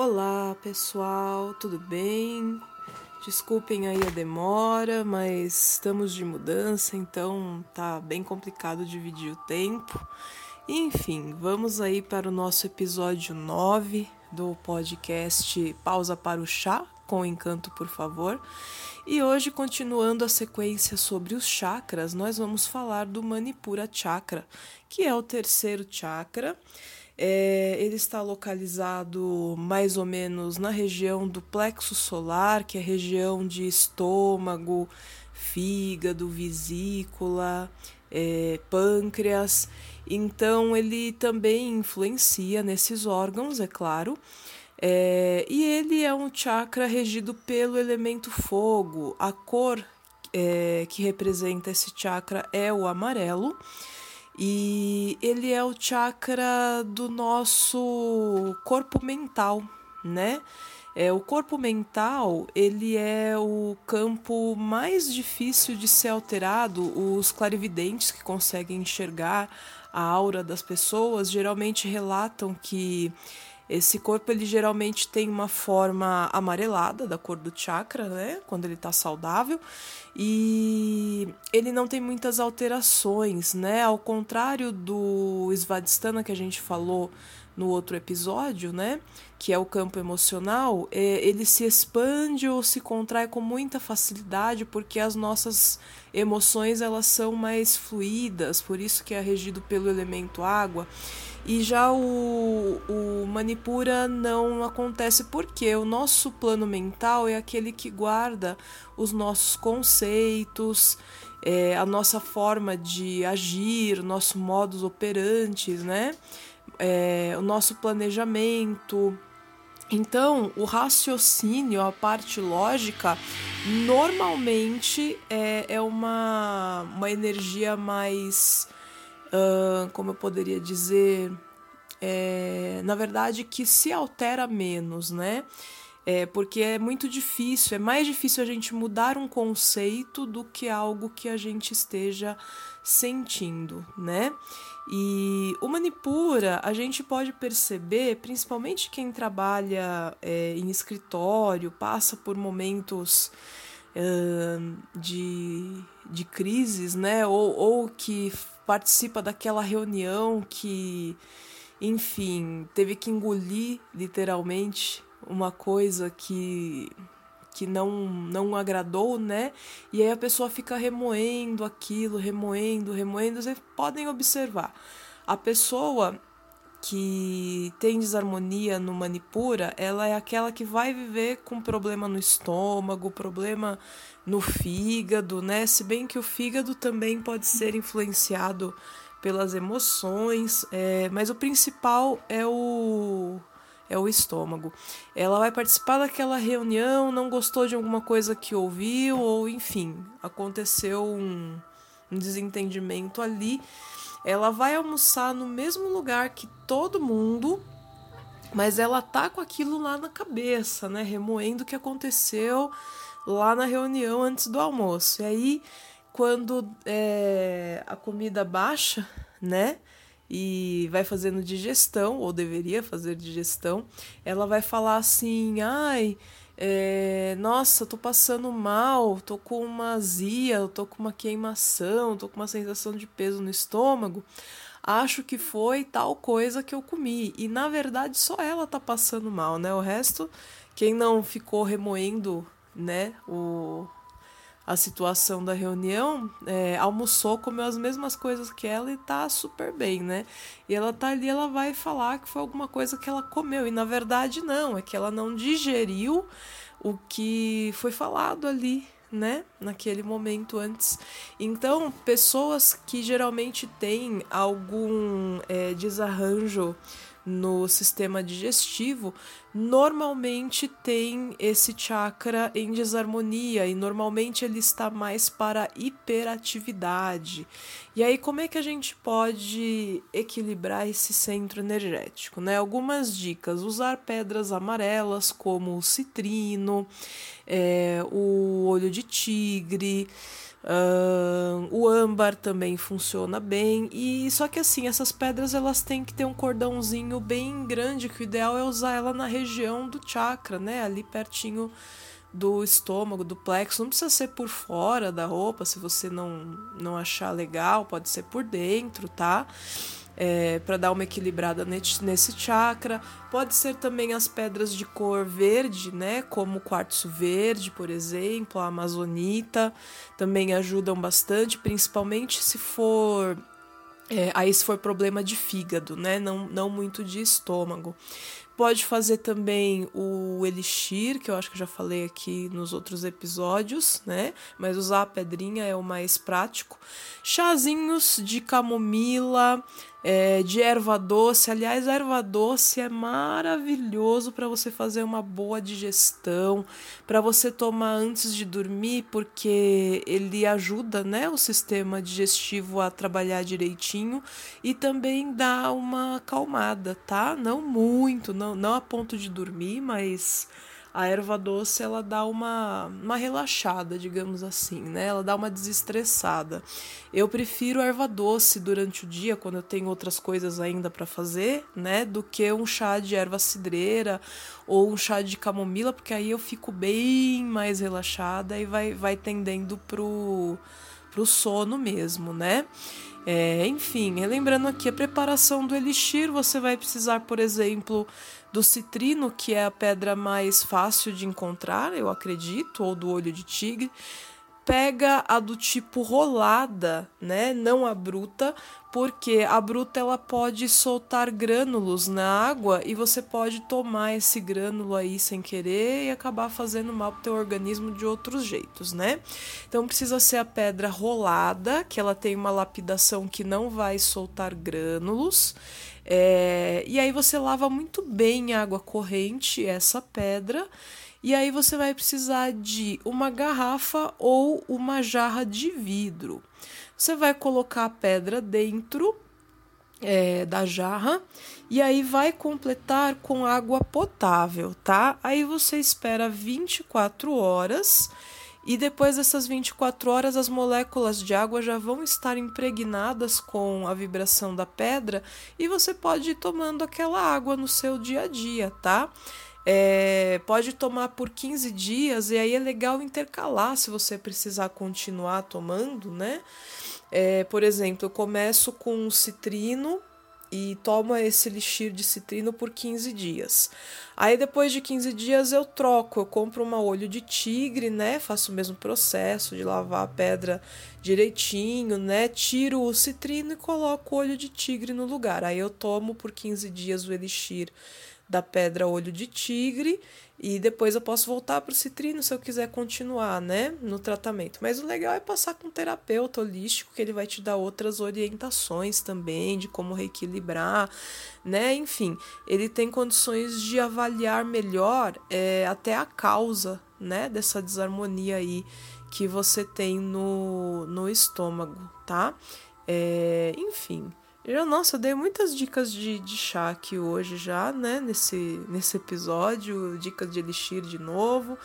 Olá pessoal, tudo bem? Desculpem aí a demora, mas estamos de mudança, então tá bem complicado dividir o tempo. Enfim, vamos aí para o nosso episódio 9 do podcast Pausa para o Chá, com encanto, por favor. E hoje, continuando a sequência sobre os chakras, nós vamos falar do Manipura Chakra, que é o terceiro chakra é, ele está localizado mais ou menos na região do plexo solar, que é a região de estômago, fígado, vesícula, é, pâncreas. Então, ele também influencia nesses órgãos, é claro. É, e ele é um chakra regido pelo elemento fogo. A cor é, que representa esse chakra é o amarelo. E ele é o chakra do nosso corpo mental, né? É, o corpo mental ele é o campo mais difícil de ser alterado. Os clarividentes que conseguem enxergar a aura das pessoas geralmente relatam que esse corpo ele geralmente tem uma forma amarelada da cor do chakra, né? Quando ele está saudável e ele não tem muitas alterações, né? Ao contrário do Svadhisthana que a gente falou no outro episódio, né? Que é o campo emocional, é, ele se expande ou se contrai com muita facilidade porque as nossas emoções elas são mais fluídas, por isso que é regido pelo elemento água. E já o, o Manipura não acontece porque o nosso plano mental é aquele que guarda os nossos conceitos, é, a nossa forma de agir, o nosso modus operantes, né? É, o nosso planejamento. Então, o raciocínio, a parte lógica, normalmente é, é uma, uma energia mais uh, como eu poderia dizer, é, na verdade, que se altera menos, né? É, porque é muito difícil, é mais difícil a gente mudar um conceito do que algo que a gente esteja sentindo, né? E o Manipura a gente pode perceber, principalmente quem trabalha é, em escritório, passa por momentos de, de crises, né? Ou, ou que participa daquela reunião que, enfim, teve que engolir literalmente uma coisa que que não não agradou, né? E aí a pessoa fica remoendo aquilo, remoendo, remoendo. Vocês podem observar. A pessoa que tem desarmonia no Manipura, ela é aquela que vai viver com problema no estômago, problema no fígado, né? Se bem que o fígado também pode ser influenciado pelas emoções, é, mas o principal é o é o estômago. Ela vai participar daquela reunião, não gostou de alguma coisa que ouviu, ou enfim, aconteceu um, um desentendimento ali ela vai almoçar no mesmo lugar que todo mundo, mas ela tá com aquilo lá na cabeça, né? Remoendo o que aconteceu lá na reunião antes do almoço. E aí, quando é, a comida baixa, né? E vai fazendo digestão, ou deveria fazer digestão, ela vai falar assim: ai é, nossa, tô passando mal, tô com uma azia, tô com uma queimação, tô com uma sensação de peso no estômago. Acho que foi tal coisa que eu comi. E na verdade só ela tá passando mal, né? O resto, quem não ficou remoendo, né, o, a situação da reunião, é, almoçou, comeu as mesmas coisas que ela e tá super bem, né? E ela tá ali, ela vai falar que foi alguma coisa que ela comeu. E na verdade não, é que ela não digeriu o que foi falado ali, né, naquele momento antes. Então, pessoas que geralmente têm algum é, desarranjo no sistema digestivo, normalmente tem esse chakra em desarmonia e normalmente ele está mais para hiperatividade. E aí como é que a gente pode equilibrar esse centro energético, né? Algumas dicas: usar pedras amarelas como o citrino, é, o olho de tigre. Uh, o âmbar também funciona bem e só que assim essas pedras elas têm que ter um cordãozinho bem grande, que o ideal é usar ela na região do chakra, né? Ali pertinho do estômago, do plexo. Não precisa ser por fora da roupa, se você não, não achar legal, pode ser por dentro, tá? É, para dar uma equilibrada nesse chakra. Pode ser também as pedras de cor verde, né? Como quartzo verde, por exemplo, a amazonita, também ajudam bastante, principalmente se for. É, aí se for problema de fígado, né? Não, não muito de estômago. Pode fazer também o elixir, que eu acho que já falei aqui nos outros episódios, né? Mas usar a pedrinha é o mais prático. Chazinhos de camomila, é, de erva doce. Aliás, erva doce é maravilhoso para você fazer uma boa digestão, para você tomar antes de dormir, porque ele ajuda né, o sistema digestivo a trabalhar direitinho e também dá uma acalmada, tá? Não muito, não, não a ponto de dormir, mas a erva doce ela dá uma, uma relaxada, digamos assim, né? Ela dá uma desestressada. Eu prefiro erva doce durante o dia, quando eu tenho outras coisas ainda para fazer, né? Do que um chá de erva cidreira ou um chá de camomila, porque aí eu fico bem mais relaxada e vai, vai tendendo pro, pro sono mesmo, né? É, enfim, lembrando aqui a preparação do elixir, você vai precisar, por exemplo, do citrino, que é a pedra mais fácil de encontrar, eu acredito, ou do olho de tigre. Pega a do tipo rolada, né? Não a bruta, porque a bruta ela pode soltar grânulos na água e você pode tomar esse grânulo aí sem querer e acabar fazendo mal pro teu organismo de outros jeitos, né? Então precisa ser a pedra rolada, que ela tem uma lapidação que não vai soltar grânulos. É, e aí você lava muito bem em água corrente essa pedra. E aí você vai precisar de uma garrafa ou uma jarra de vidro. Você vai colocar a pedra dentro é, da jarra e aí vai completar com água potável, tá? Aí você espera 24 horas e depois dessas 24 horas, as moléculas de água já vão estar impregnadas com a vibração da pedra e você pode ir tomando aquela água no seu dia a dia, tá? É, pode tomar por 15 dias e aí é legal intercalar se você precisar continuar tomando, né? É, por exemplo, eu começo com citrino e toma esse elixir de citrino por 15 dias. Aí depois de 15 dias eu troco, eu compro uma olho de tigre, né? Faço o mesmo processo de lavar a pedra direitinho, né? Tiro o citrino e coloco o olho de tigre no lugar. Aí eu tomo por 15 dias o elixir da pedra olho de tigre e depois eu posso voltar para o citrino se eu quiser continuar, né, no tratamento. Mas o legal é passar com um terapeuta holístico, que ele vai te dar outras orientações também de como reequilibrar, né? Enfim, ele tem condições de avaliar melhor é, até a causa, né, dessa desarmonia aí que você tem no, no estômago, tá? É, enfim. Eu, nossa, dei muitas dicas de, de chá aqui hoje já, né? Nesse, nesse episódio, dicas de elixir de novo.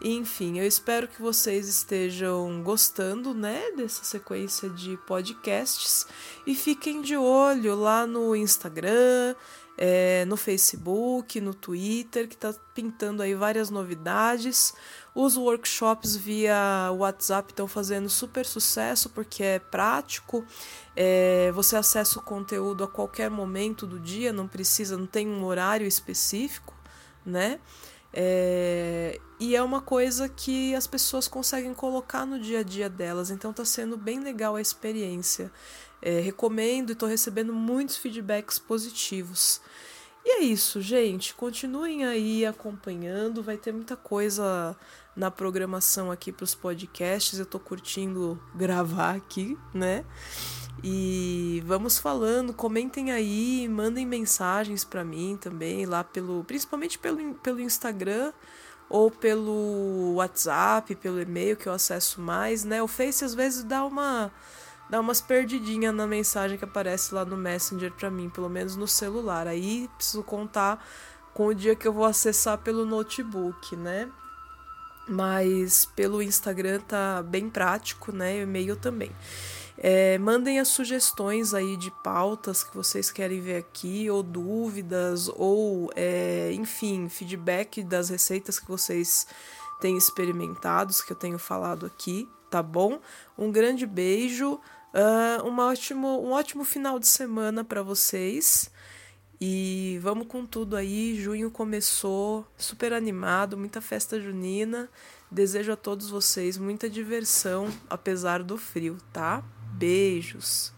Enfim, eu espero que vocês estejam gostando, né, dessa sequência de podcasts e fiquem de olho lá no Instagram, é, no Facebook, no Twitter, que está pintando aí várias novidades. Os workshops via WhatsApp estão fazendo super sucesso porque é prático, é, você acessa o conteúdo a qualquer momento do dia, não precisa, não tem um horário específico, né? É, e é uma coisa que as pessoas conseguem colocar no dia a dia delas, então está sendo bem legal a experiência. É, recomendo e estou recebendo muitos feedbacks positivos. E é isso, gente. Continuem aí acompanhando, vai ter muita coisa na programação aqui para os podcasts. Eu estou curtindo gravar aqui, né? E vamos falando, comentem aí, mandem mensagens para mim também lá pelo, principalmente pelo, pelo Instagram ou pelo WhatsApp, pelo e-mail que eu acesso mais, né? O Face às vezes dá uma dá umas perdidinhas na mensagem que aparece lá no Messenger para mim, pelo menos no celular. Aí preciso contar com o dia que eu vou acessar pelo notebook, né? Mas pelo Instagram tá bem prático, né? E-mail também. É, mandem as sugestões aí de pautas que vocês querem ver aqui, ou dúvidas, ou é, enfim, feedback das receitas que vocês têm experimentados, que eu tenho falado aqui, tá bom? Um grande beijo, uh, um, ótimo, um ótimo final de semana para vocês. E vamos com tudo aí. Junho começou super animado, muita festa junina. Desejo a todos vocês muita diversão, apesar do frio, tá? Beijos!